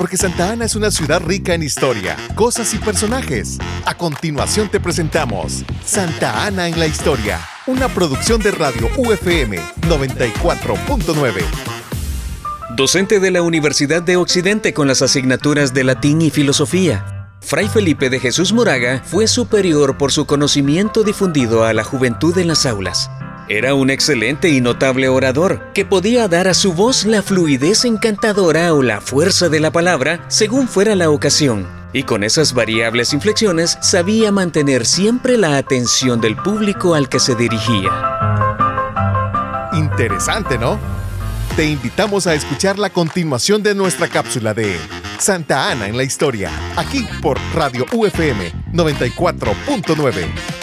porque Santa Ana es una ciudad rica en historia, cosas y personajes. A continuación te presentamos Santa Ana en la historia, una producción de Radio UFM 94.9. Docente de la Universidad de Occidente con las asignaturas de latín y filosofía. Fray Felipe de Jesús Moraga fue superior por su conocimiento difundido a la juventud en las aulas. Era un excelente y notable orador que podía dar a su voz la fluidez encantadora o la fuerza de la palabra según fuera la ocasión. Y con esas variables inflexiones sabía mantener siempre la atención del público al que se dirigía. Interesante, ¿no? Te invitamos a escuchar la continuación de nuestra cápsula de Santa Ana en la historia, aquí por Radio UFM 94.9.